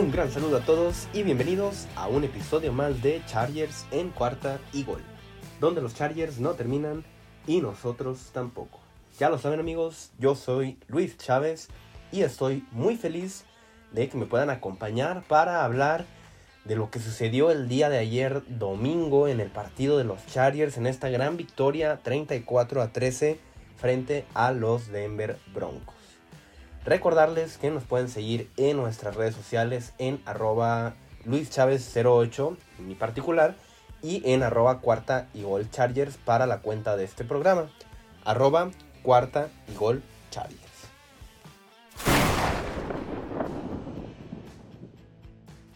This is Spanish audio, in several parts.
Un gran saludo a todos y bienvenidos a un episodio más de Chargers en cuarta y gol, donde los Chargers no terminan y nosotros tampoco. Ya lo saben amigos, yo soy Luis Chávez y estoy muy feliz de que me puedan acompañar para hablar de lo que sucedió el día de ayer domingo en el partido de los Chargers en esta gran victoria 34 a 13 frente a los Denver Broncos. Recordarles que nos pueden seguir en nuestras redes sociales en arroba luischavez08 en mi particular y en arroba cuarta y gol chargers para la cuenta de este programa. Arroba cuarta y gol chargers.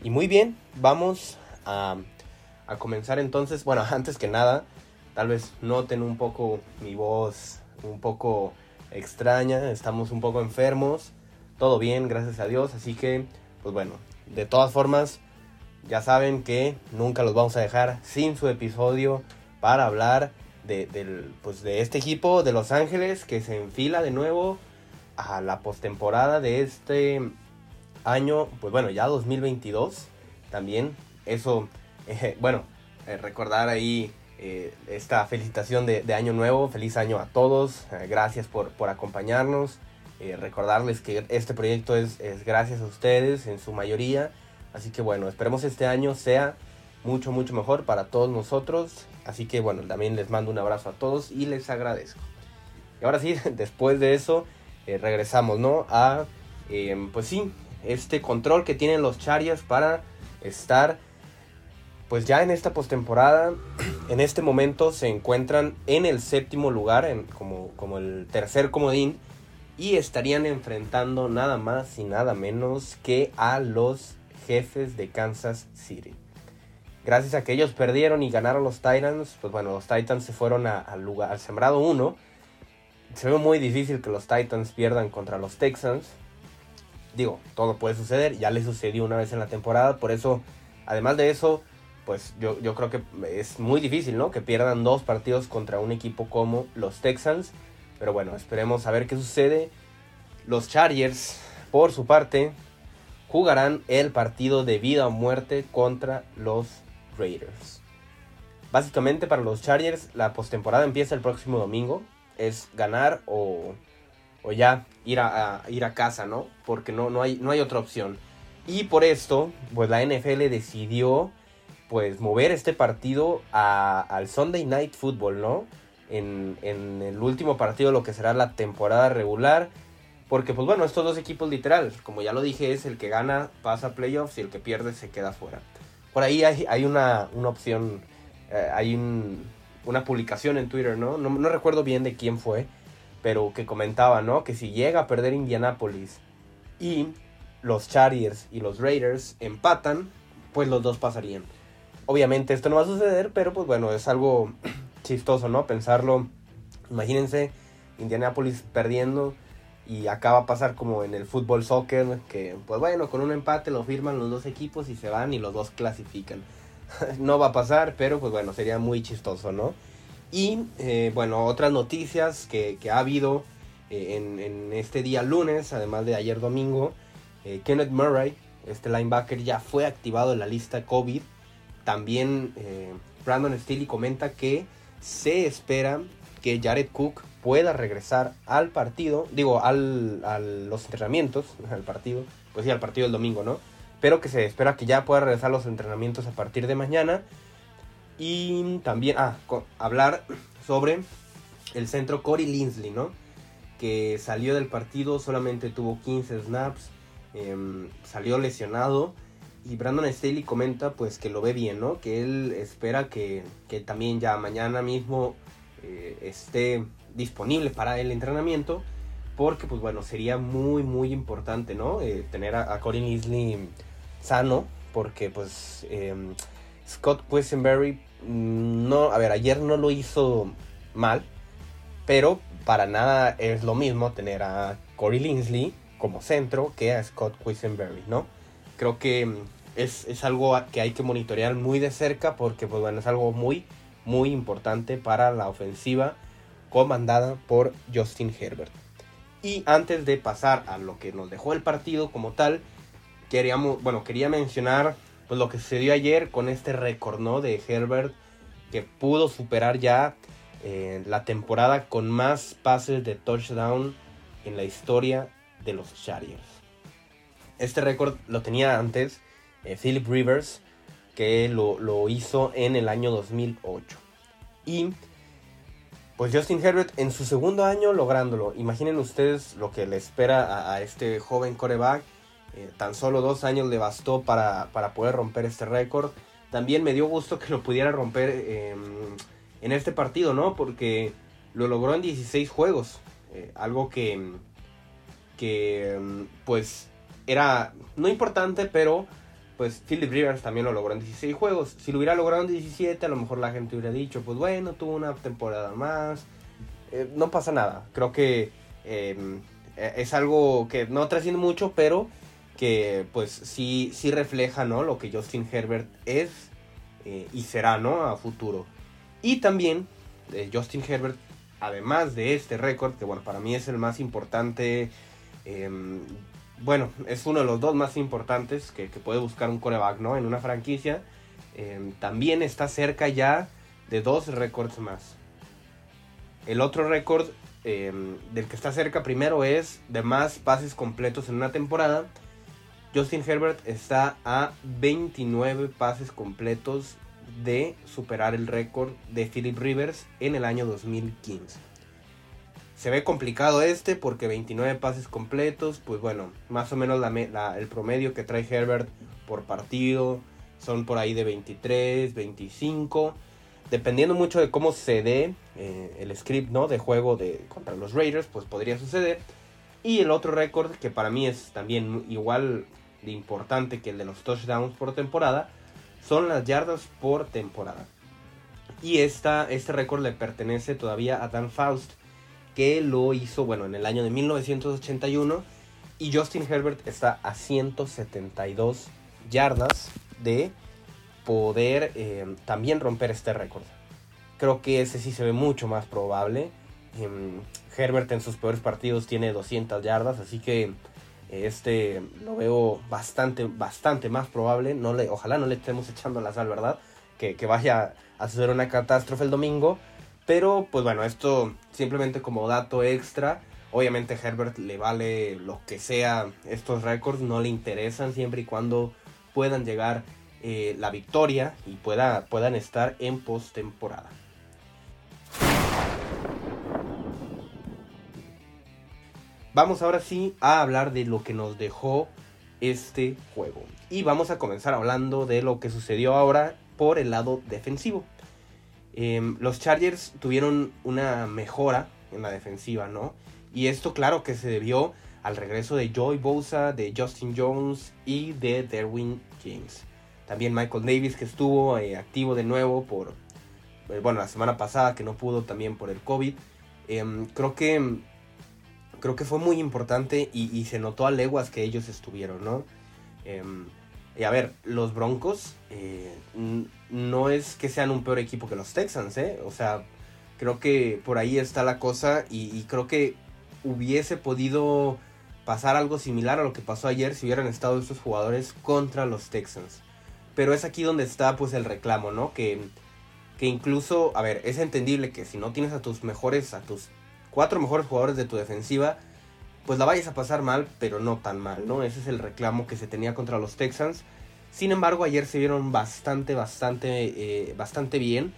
Y muy bien, vamos a, comenzar entonces. Bueno, antes que nada, tal vez noten un poco mi voz un poco extraña. Estamos un poco enfermos. Todo bien, gracias a Dios. Así que, pues bueno, de todas formas, ya saben que nunca los vamos a dejar sin su episodio para hablar de, del, pues de este equipo de Los Ángeles que se enfila de nuevo a la postemporada de este año, pues bueno, ya 2022 también. Eso, eh, bueno, eh, recordar ahí eh, esta felicitación de, Año Nuevo. Feliz año a todos. Eh, gracias por, por acompañarnos. Eh, recordarles que este proyecto es, gracias a ustedes en su mayoría. Así que bueno, esperemos este año sea mucho, mucho mejor para todos nosotros. Así que bueno, también les mando un abrazo a todos y les agradezco. Y ahora sí, después de eso, regresamos, ¿no? A, pues sí, este control que tienen los Chargers para estar, pues ya en esta postemporada. En este momento se encuentran en el séptimo lugar, en, como, como el tercer comodín. Y estarían enfrentando nada más y nada menos que a los jefes de Kansas City. Gracias a que ellos perdieron y ganaron los Titans, pues bueno, los Titans se fueron al lugar, al sembrado 1. Se ve muy difícil que los Titans pierdan contra los Texans. Digo, todo puede suceder, ya le sucedió una vez en la temporada, por eso, además de eso, pues yo, yo creo que es muy difícil, ¿no? Que pierdan dos partidos contra un equipo como los Texans. Pero bueno, esperemos a ver qué sucede. Los Chargers, por su parte, jugarán el partido de vida o muerte contra los Raiders. Básicamente para los Chargers la postemporada empieza el próximo domingo. Es ganar o, o ya ir a, ir a casa, ¿no? Porque no, no, hay, no hay otra opción. Y por esto, pues la NFL decidió pues mover este partido a, al Sunday Night Football, ¿no? En, en, el último partido, lo que será la temporada regular. Porque, pues bueno, estos dos equipos literal, como ya lo dije, es el que gana pasa a playoffs y el que pierde se queda fuera. Por ahí hay, hay una, una, opción, eh, hay un, una publicación en Twitter, ¿no? ¿no? ¿no? recuerdo bien de quién fue, pero que comentaba, ¿no? Que si llega a perder Indianapolis y los Chargers y los Raiders empatan, pues los dos pasarían. Obviamente esto no va a suceder, pero pues bueno, es algo chistoso, ¿no? Pensarlo. Imagínense Indianapolis perdiendo y acaba a pasar como en el fútbol soccer, que pues bueno, con un empate lo firman los dos equipos y se van y los dos clasifican. no va a pasar, pero pues bueno, sería muy chistoso, ¿no? Y eh, bueno, otras noticias que, que ha habido eh, en, en, este día lunes, además de ayer domingo, eh, Kenneth Murray, este linebacker, ya fue activado en la lista COVID. También eh, Brandon Staley comenta que se espera que Jared Cook pueda regresar al partido, digo, al, a los entrenamientos, al partido, pues sí, al partido del domingo, ¿no? Pero que se espera que ya pueda regresar a los entrenamientos a partir de mañana. Y también, ah, hablar sobre el centro Corey Linsley, ¿no? Que salió del partido, solamente tuvo 15 snaps, eh, salió lesionado. Y Brandon Staley comenta pues que lo ve bien, ¿no? Que él espera que, que también ya mañana mismo eh, esté disponible para el entrenamiento. Porque pues bueno, sería muy muy importante, ¿no? Eh, tener a, a Linsley sano. Porque pues eh, Scott Quisenberry no, a ver, ayer no lo hizo mal. Pero para nada es lo mismo tener a Corey Linsley como centro que a Scott Quisenberry, ¿no? Creo que es, es, algo que hay que monitorear muy de cerca porque pues bueno, es algo muy, muy importante para la ofensiva comandada por Justin Herbert. Y antes de pasar a lo que nos dejó el partido como tal, queríamos, bueno, quería mencionar pues lo que sucedió ayer con este récord, ¿no? De Herbert que pudo superar ya eh, la temporada con más pases de touchdown en la historia de los Chargers. Este récord lo tenía antes eh, Philip Rivers, que lo, lo, hizo en el año 2008. Y pues Justin Herbert en su segundo año lográndolo. Imaginen ustedes lo que le espera a, este joven coreback. Eh, tan solo dos años le bastó para, para poder romper este récord. También me dio gusto que lo pudiera romper em, en este partido, ¿no? Porque lo logró en 16 juegos. Eh, algo que, que em, pues era no importante, pero pues Philip Rivers también lo logró en 16 juegos. Si lo hubiera logrado en 17, a lo mejor la gente hubiera dicho, pues bueno, tuvo una temporada más. Eh, no pasa nada. Creo que em, e, es algo que no trasciende mucho, pero que pues sí, sí refleja, ¿no? Lo que Justin Herbert es eh, y será, ¿no? A futuro. Y también eh, Justin Herbert, además de este récord, que bueno, para mí es el más importante em, bueno, es uno de los dos más importantes que, puede buscar un coreback. En una franquicia. Em, también está cerca ya de dos récords más. El otro récord em, del que está cerca primero es de más pases completos en una temporada. Justin Herbert está a 29 pases completos de superar el récord de Philip Rivers en el año 2015. Se ve complicado este porque 29 pases completos, pues bueno, más o menos el promedio que trae Herbert por partido son por ahí de 23, 25. Dependiendo mucho de cómo se dé eh, el script ¿no? de juego de, contra los Raiders, pues podría suceder. Y el otro récord que para mí es también igual de importante que el de los touchdowns por temporada, son las yardas por temporada. Y esta, este récord le pertenece todavía a Dan Faust, que lo hizo, bueno, en el año de 1981. Y Justin Herbert está a 172 yardas de poder eh, también romper este récord. Creo que ese sí se ve mucho más probable. Em, Herbert en sus peores partidos tiene 200 yardas, así que eh, este lo veo bastante, bastante más probable. No le, ojalá no le estemos echando la sal, ¿verdad? Que, que vaya a suceder una catástrofe el domingo. Pero pues bueno, esto simplemente como dato extra. Obviamente Herbert le vale lo que sea estos récords, no le interesan siempre y cuando puedan llegar eh, la victoria y pueda, puedan estar en postemporada. Vamos ahora sí a hablar de lo que nos dejó este juego. Y vamos a comenzar hablando de lo que sucedió ahora por el lado defensivo. Em, los Chargers tuvieron una mejora en la defensiva, ¿no? Y esto claro que se debió al regreso de Joy Bosa, de Justin Jones y de Derwin James. También Michael Davis que estuvo eh, activo de nuevo por, eh, bueno, la semana pasada que no pudo también por el COVID. Em, creo que creo que fue muy importante y, se notó a leguas que ellos estuvieron, ¿no? Y a ver, los Broncos eh, no es que sean un peor equipo que los Texans, ¿eh? O sea, creo que por ahí está la cosa y, creo que hubiese podido pasar algo similar a lo que pasó ayer si hubieran estado estos jugadores contra los Texans. Pero es aquí donde está pues el reclamo, ¿no? Que, que incluso, a ver, es entendible que si no tienes a tus mejores, a tus cuatro mejores jugadores de tu defensiva, pues la vayas a pasar mal, pero no tan mal, ¿no? Ese es el reclamo que se tenía contra los Texans. Sin embargo, ayer se vieron bastante, bastante, eh, bastante bien,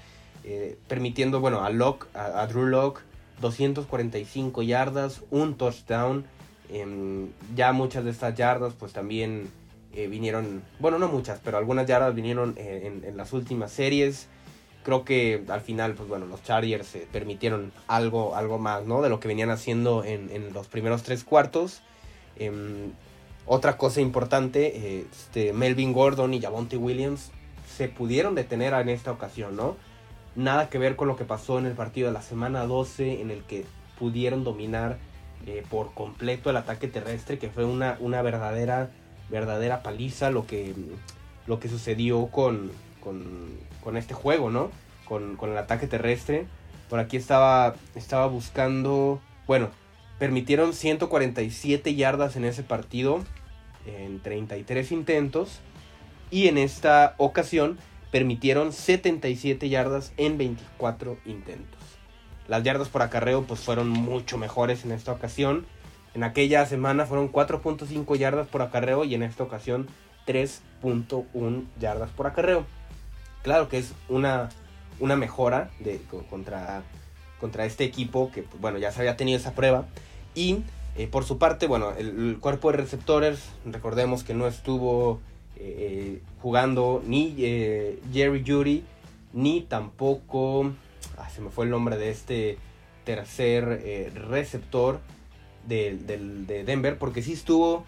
eh, permitiendo, bueno, a, Locke, a, Drew Locke 245 yardas, un touchdown. Em, ya muchas de estas yardas, pues también eh, vinieron, bueno, no muchas, pero algunas yardas vinieron en, en las últimas series creo que al final, pues bueno, los Chargers se permitieron algo, algo más, ¿no? De lo que venían haciendo en, los primeros tres cuartos. Em, otra cosa importante, este, Melvin Gordon y Javonte Williams se pudieron detener en esta ocasión, ¿no? Nada que ver con lo que pasó en el partido de la semana 12, en el que pudieron dominar eh, por completo el ataque terrestre, que fue una, una verdadera, verdadera paliza lo que, lo que sucedió con, con, este juego, ¿no? Con, el ataque terrestre. Por aquí estaba, estaba buscando, bueno, permitieron 147 yardas en ese partido. en 33 intentos y en esta ocasión permitieron 77 yardas en 24 intentos. Las yardas por acarreo pues fueron mucho mejores en esta ocasión. En aquella semana fueron 4.5 yardas por acarreo y en esta ocasión 3.1 yardas por acarreo. Claro que es una, una mejora de, contra, contra este equipo que pues, bueno ya se había tenido esa prueba. Y eh, por su parte, bueno, el, cuerpo de receptores, recordemos que no estuvo eh, jugando ni eh, Jerry Judy, ni tampoco, ah, se me fue el nombre de este tercer receptor de, Denver, porque sí estuvo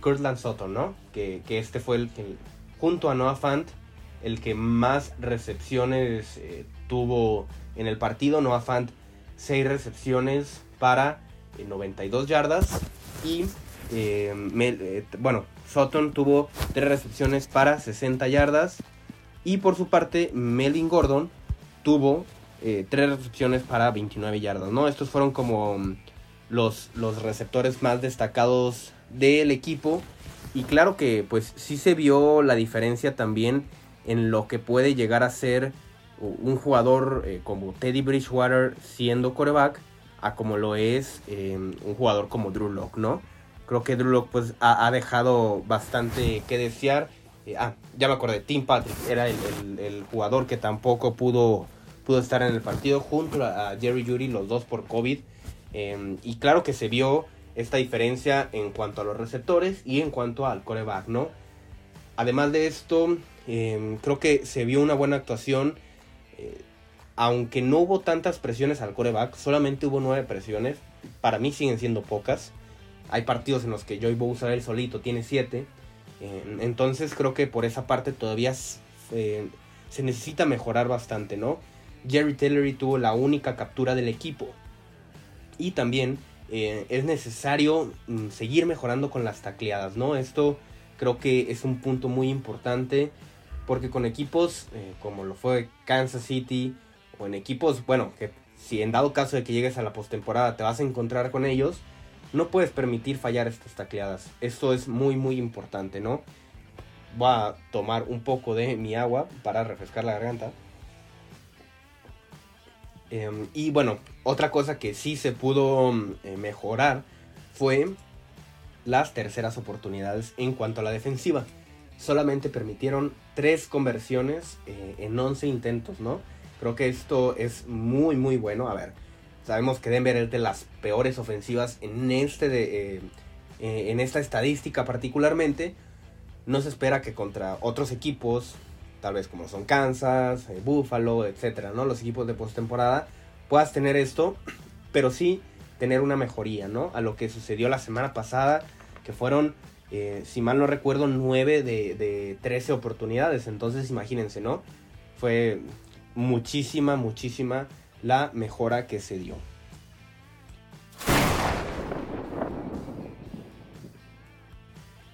Kurtland Sutton, ¿no? Que, este fue el que, junto a Noah Fant, el que más recepciones tuvo en el partido. Noah Fant, seis recepciones para 92 yardas. Y eh, eh, bueno, Sutton tuvo 3 recepciones para 60 yardas. Y por su parte, Melvin Gordon tuvo 3 eh, recepciones para 29 yardas. ¿no? Estos fueron como mm, los, los receptores más destacados del equipo. Y claro que pues sí se vio la diferencia también en lo que puede llegar a ser un jugador como Teddy Bridgewater siendo coreback a como lo es em, un jugador como Drew Lock, ¿no? Creo que Drew Lock pues ha, dejado bastante que desear. Eh, ah, ya me acordé, Tim Patrick era el, jugador que tampoco pudo, pudo estar en el partido junto a Jerry Judy, los dos por COVID. Em, y claro que se vio esta diferencia en cuanto a los receptores y en cuanto al coreback, ¿no? Además de esto, em, creo que se vio una buena actuación eh, aunque no hubo tantas presiones al coreback, solamente hubo nueve presiones. Para mí siguen siendo pocas. Hay partidos en los que Joey Bosa él solito tiene siete. entonces creo que por esa parte todavía eh, se necesita mejorar bastante, ¿no? Jerry Tillery tuvo la única captura del equipo. Y también eh, es necesario mm, seguir mejorando con las tacleadas, ¿no? Esto creo que es un punto muy importante porque con equipos eh, como lo fue Kansas City, o en equipos, bueno, que si en dado caso de que llegues a la postemporada te vas a encontrar con ellos, no puedes permitir fallar estas tacleadas. Esto es muy muy importante, ¿no? Voy a tomar un poco de mi agua para refrescar la garganta. Em, y bueno, otra cosa que sí se pudo eh, mejorar fue las terceras oportunidades en cuanto a la defensiva. Solamente permitieron tres conversiones eh, en 11 intentos, ¿no? Creo que esto es muy, muy bueno. A ver, sabemos que Denver es de las peores ofensivas en, este de, eh, eh, en esta estadística particularmente. No se espera que contra otros equipos, tal vez como son Kansas, Buffalo, etcétera, ¿no? Los equipos de postemporada, puedas tener esto, pero sí tener una mejoría, ¿no? A lo que sucedió la semana pasada, que fueron, si mal no recuerdo, 9 de, de 13 oportunidades. Entonces, imagínense, ¿no? Fue muchísima, muchísima la mejora que se dio.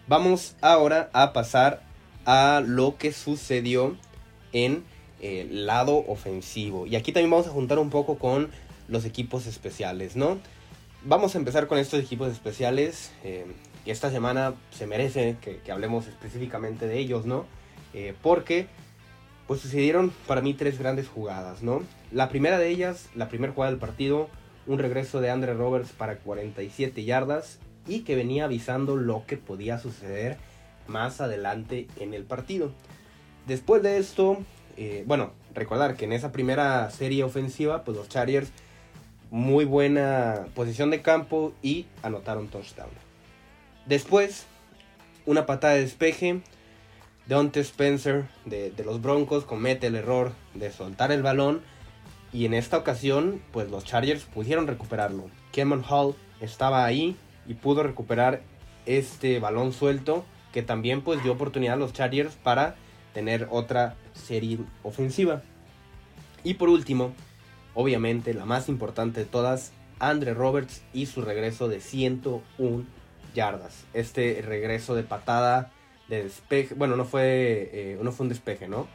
Vamos ahora a pasar a lo que sucedió en el lado ofensivo. Y aquí también vamos a juntar un poco con los equipos especiales, ¿no? Vamos a empezar con estos equipos especiales. Eh, esta semana se merece que, hablemos específicamente de ellos, ¿no? Eh, porque pues sucedieron para mí tres grandes jugadas, ¿no? La primera de ellas, la primera jugada del partido, un regreso de Andre Roberts para 47 yardas y que venía avisando lo que podía suceder más adelante en el partido. Después de esto, eh, bueno, recordar que en esa primera serie ofensiva, pues los Chargers, muy buena posición de campo y anotaron touchdown. Después, una patada de despeje, Deontay Spencer de, los Broncos comete el error de soltar el balón y en esta ocasión pues los Chargers pudieron recuperarlo. Kevin Hall estaba ahí y pudo recuperar este balón suelto que también pues dio oportunidad a los Chargers para tener otra serie ofensiva. Y por último, obviamente la más importante de todas, Andre Roberts y su regreso de 101 yardas. Este regreso de patada de despeje, bueno, no fue, eh, no fue un despeje, ¿no?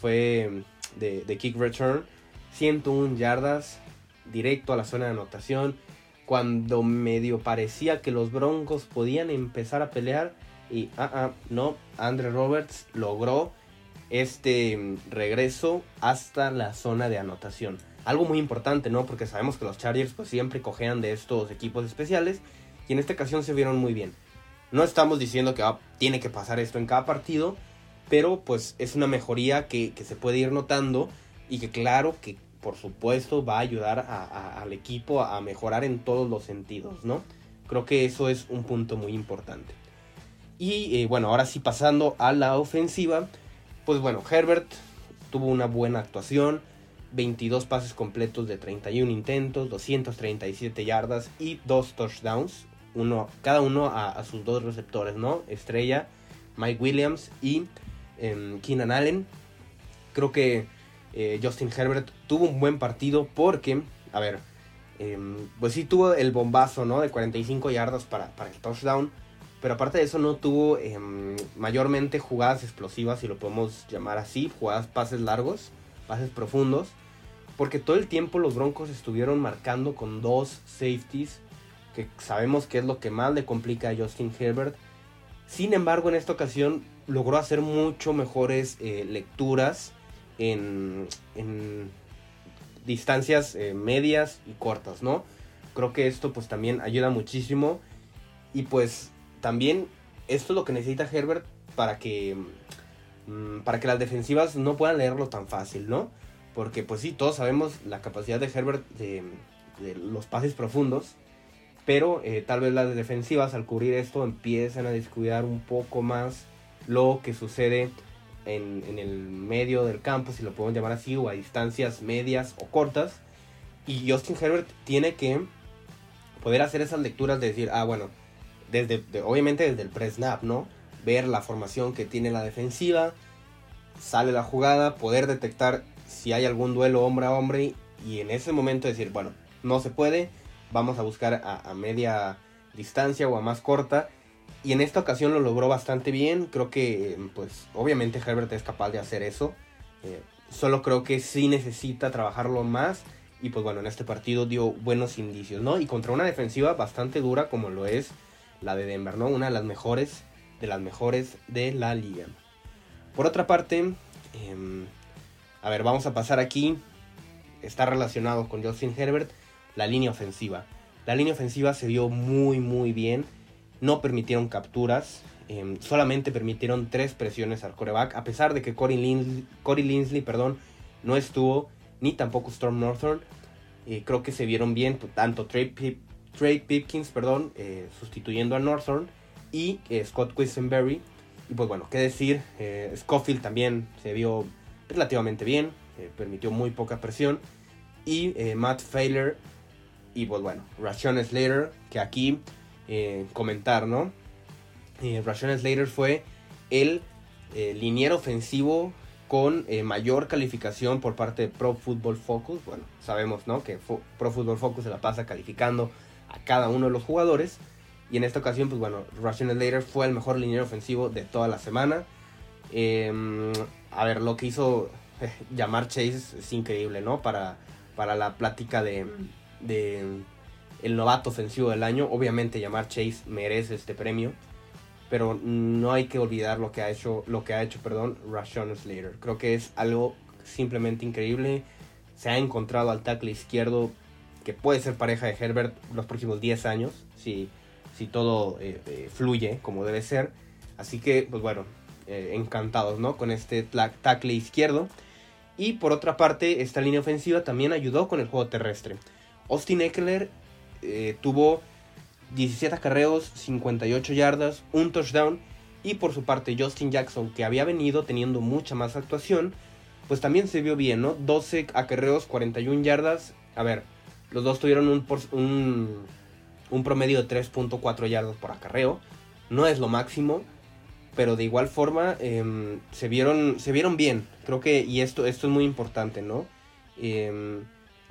Fue mm, de, kick return, 101 yardas, directo a la zona de anotación. Cuando medio parecía que los Broncos podían empezar a pelear, Y, ah, ah, no, Andre Roberts logró este mm, regreso hasta la zona de anotación. Algo muy importante, ¿no? Porque sabemos que los Chargers pues siempre cojean de estos equipos especiales y en esta ocasión se vieron muy bien. No estamos diciendo que ah, tiene que pasar esto en cada partido, pero pues es una mejoría que, se puede ir notando y que claro que por supuesto va a ayudar al equipo a mejorar en todos los sentidos, ¿no? Creo que eso es un punto muy importante. Y eh, bueno, ahora sí pasando a la ofensiva, pues bueno, Herbert tuvo una buena actuación, 22 pases completos de 31 intentos, 237 yardas y 2 touchdowns, uno, cada uno a, sus dos receptores, ¿no? Estrella, Mike Williams y em, Keenan Allen. Creo que eh, Justin Herbert tuvo un buen partido porque, a ver, em, pues sí tuvo el bombazo, ¿no? De 45 yardas para, para el touchdown. Pero aparte de eso no tuvo em, mayormente jugadas explosivas, si lo podemos llamar así, jugadas pases largos, pases profundos. Porque todo el tiempo los Broncos estuvieron marcando con dos safeties que sabemos que es lo que más le complica a Justin Herbert. Sin embargo, en esta ocasión logró hacer mucho mejores eh, lecturas en, distancias eh, medias y cortas, ¿no? Creo que esto pues también ayuda muchísimo y pues también esto es lo que necesita Herbert para que mm, para que las defensivas no puedan leerlo tan fácil, ¿no? Porque pues sí, todos sabemos la capacidad de Herbert de, de los pases profundos pero eh, tal vez las defensivas al cubrir esto empiezan a descuidar un poco más lo que sucede en, el medio del campo, si lo podemos llamar así, o a distancias medias o cortas. Y Justin Herbert tiene que poder hacer esas lecturas de decir, ah, bueno, desde, obviamente desde el pre-snap, ¿no? Ver la formación que tiene la defensiva, sale la jugada, poder detectar si hay algún duelo hombre a hombre y en ese momento decir, bueno, no se puede, vamos a buscar a, media distancia o a más corta. Y en esta ocasión lo logró bastante bien. Creo que, pues, obviamente Herbert es capaz de hacer eso. Eh, solo creo que sí necesita trabajarlo más. Y pues bueno, en este partido dio buenos indicios, ¿no? Y contra una defensiva bastante dura como lo es la de Denver, ¿no? Una de las mejores, de las mejores de la liga. Por otra parte, em, a ver, vamos a pasar aquí. Está relacionado con Justin Herbert la línea ofensiva. La línea ofensiva se vio muy muy bien. No permitieron capturas. Em, solamente permitieron tres presiones al coreback. A pesar de que Corey Linsley, perdón, no estuvo. Ni tampoco Storm Northern. Eh, creo que se vieron bien. Tanto Trey, Pipkins, perdón, eh, sustituyendo a Northern. Y eh, Scott Quisenberry. Y pues bueno, qué decir. Scofield también se vio relativamente bien. permitió muy poca presión. Y Matt Failer y pues bueno, Ration Slater, que aquí eh, comentar, ¿no? Eh, Ration Slater fue el eh, liniero ofensivo con eh, mayor calificación por parte de Pro Football Focus. Bueno, sabemos, ¿no? Que Pro Football Focus se la pasa calificando a cada uno de los jugadores. Y en esta ocasión, pues bueno, Ration Slater fue el mejor liniero ofensivo de toda la semana. Em, a ver, lo que hizo llamar Chase es increíble, ¿no? Para, para la plática de de el novato ofensivo del año. Obviamente llamar Chase merece este premio, pero no hay que olvidar lo que ha hecho, lo que ha hecho, perdón, Rashawn Slater. Creo que es algo simplemente increíble. Se ha encontrado al tackle izquierdo que puede ser pareja de Herbert los próximos 10 años, si, si todo eh, eh, fluye como debe ser. Así que, pues bueno, eh, encantados, ¿no? Con este tackle izquierdo. Y por otra parte, esta línea ofensiva también ayudó con el juego terrestre. Austin Eckler eh, tuvo 17 acarreos, 58 yardas, un touchdown. Y por su parte, Justin Jackson, que había venido teniendo mucha más actuación, pues también se vio bien, ¿no? 12 acarreos, 41 yardas. A ver, los dos tuvieron un, un, promedio de 3.4 yardas por acarreo. No es lo máximo, pero de igual forma em, se, vieron, se vieron bien. Creo que, y esto, esto es muy importante, ¿no? Eh,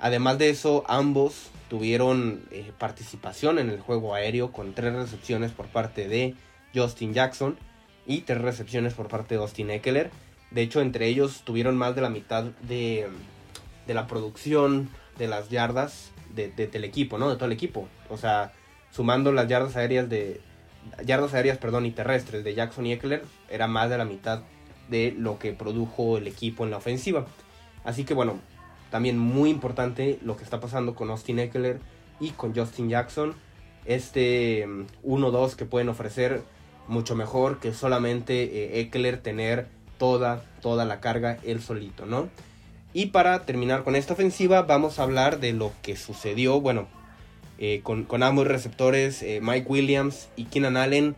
Además de eso, ambos tuvieron eh, participación en el juego aéreo con tres recepciones por parte de Justin Jackson y tres recepciones por parte de Austin Eckler. De hecho, entre ellos tuvieron más de la mitad de, la producción de las yardas de, del equipo, ¿no? De todo el equipo. O sea, sumando las yardas aéreas de, yardas aéreas, perdón, y terrestres de Jackson y Eckler era más de la mitad de lo que produjo el equipo en la ofensiva. Así que bueno, también muy importante lo que está pasando con Austin Eckler y con Justin Jackson. Este 1-2 mm, que pueden ofrecer mucho mejor que solamente eh, Eckler tener toda, toda la carga él solito, ¿no? Y para terminar con esta ofensiva vamos a hablar de lo que sucedió, bueno, eh, con, ambos receptores, eh, Mike Williams y Keenan Allen.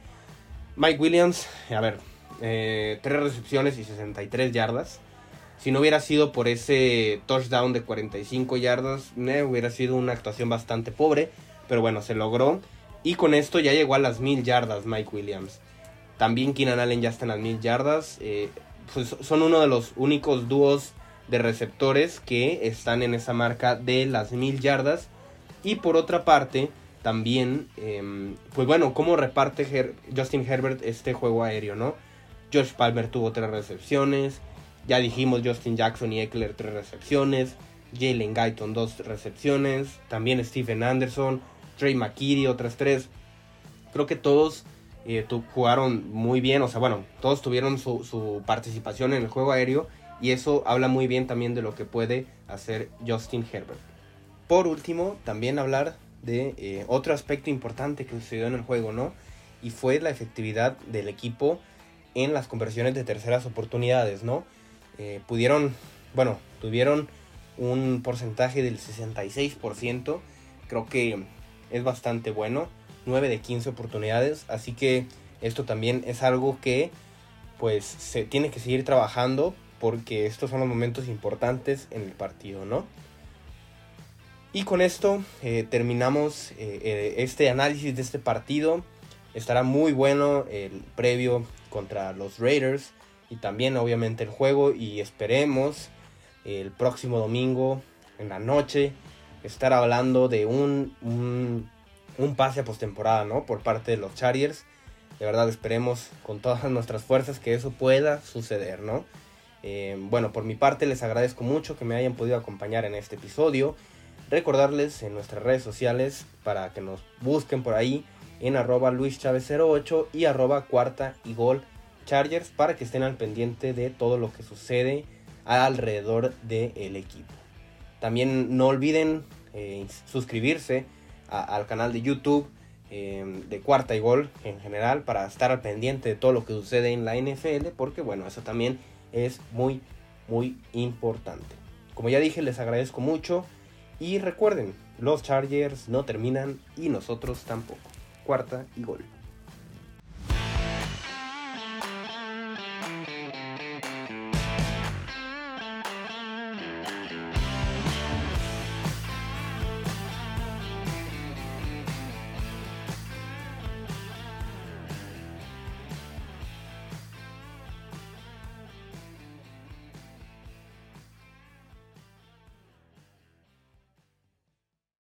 Mike Williams, a ver, eh, 3 recepciones y 63 yardas. Si no hubiera sido por ese touchdown de 45 yardas, hubiera sido una actuación bastante pobre. Pero bueno, se logró. Y con esto ya llegó a las 1000 yardas Mike Williams. También Keenan Allen ya está en las 1000 yardas. Eh, pues son uno de los únicos dúos de receptores que están en esa marca de las 1000 yardas. Y por otra parte, también, em, pues bueno, cómo reparte Justin Herbert este juego aéreo, ¿no? Josh Palmer tuvo tres recepciones. Ya dijimos Justin Jackson y Eckler tres recepciones. Jalen Guyton dos recepciones. También Stephen Anderson. Trey McKitty otras tres. Creo que todos eh, jugaron muy bien. O sea, bueno, todos tuvieron su, participación en el juego aéreo. Y eso habla muy bien también de lo que puede hacer Justin Herbert. Por último, también hablar de eh, otro aspecto importante que sucedió en el juego, ¿no? Y fue la efectividad del equipo en las conversiones de terceras oportunidades, ¿no? Eh, pudieron, bueno, tuvieron un porcentaje del 66%, creo que es bastante bueno, 9 de 15 oportunidades, así que esto también es algo que pues se tiene que seguir trabajando porque estos son los momentos importantes en el partido, ¿no? Y con esto eh, terminamos eh, este análisis de este partido. Estará muy bueno el previo contra los Raiders y también obviamente el juego y esperemos el próximo domingo en la noche estar hablando de un, un, pase a postemporada, ¿no? Por parte de los Chargers. De verdad esperemos con todas nuestras fuerzas que eso pueda suceder, ¿no? Eh, bueno, por mi parte les agradezco mucho que me hayan podido acompañar en este episodio. Recordarles en nuestras redes sociales para que nos busquen por ahí en arroba luischavez08 y arroba cuarta y gol Chargers para que estén al pendiente de todo lo que sucede alrededor del equipo. También no olviden eh, suscribirse al canal de YouTube em, de Cuarta y Gol en general para estar al pendiente de todo lo que sucede en la NFL porque bueno, eso también es muy muy importante. Como ya dije, les agradezco mucho y recuerden, los Chargers no terminan y nosotros tampoco cuarta y gol.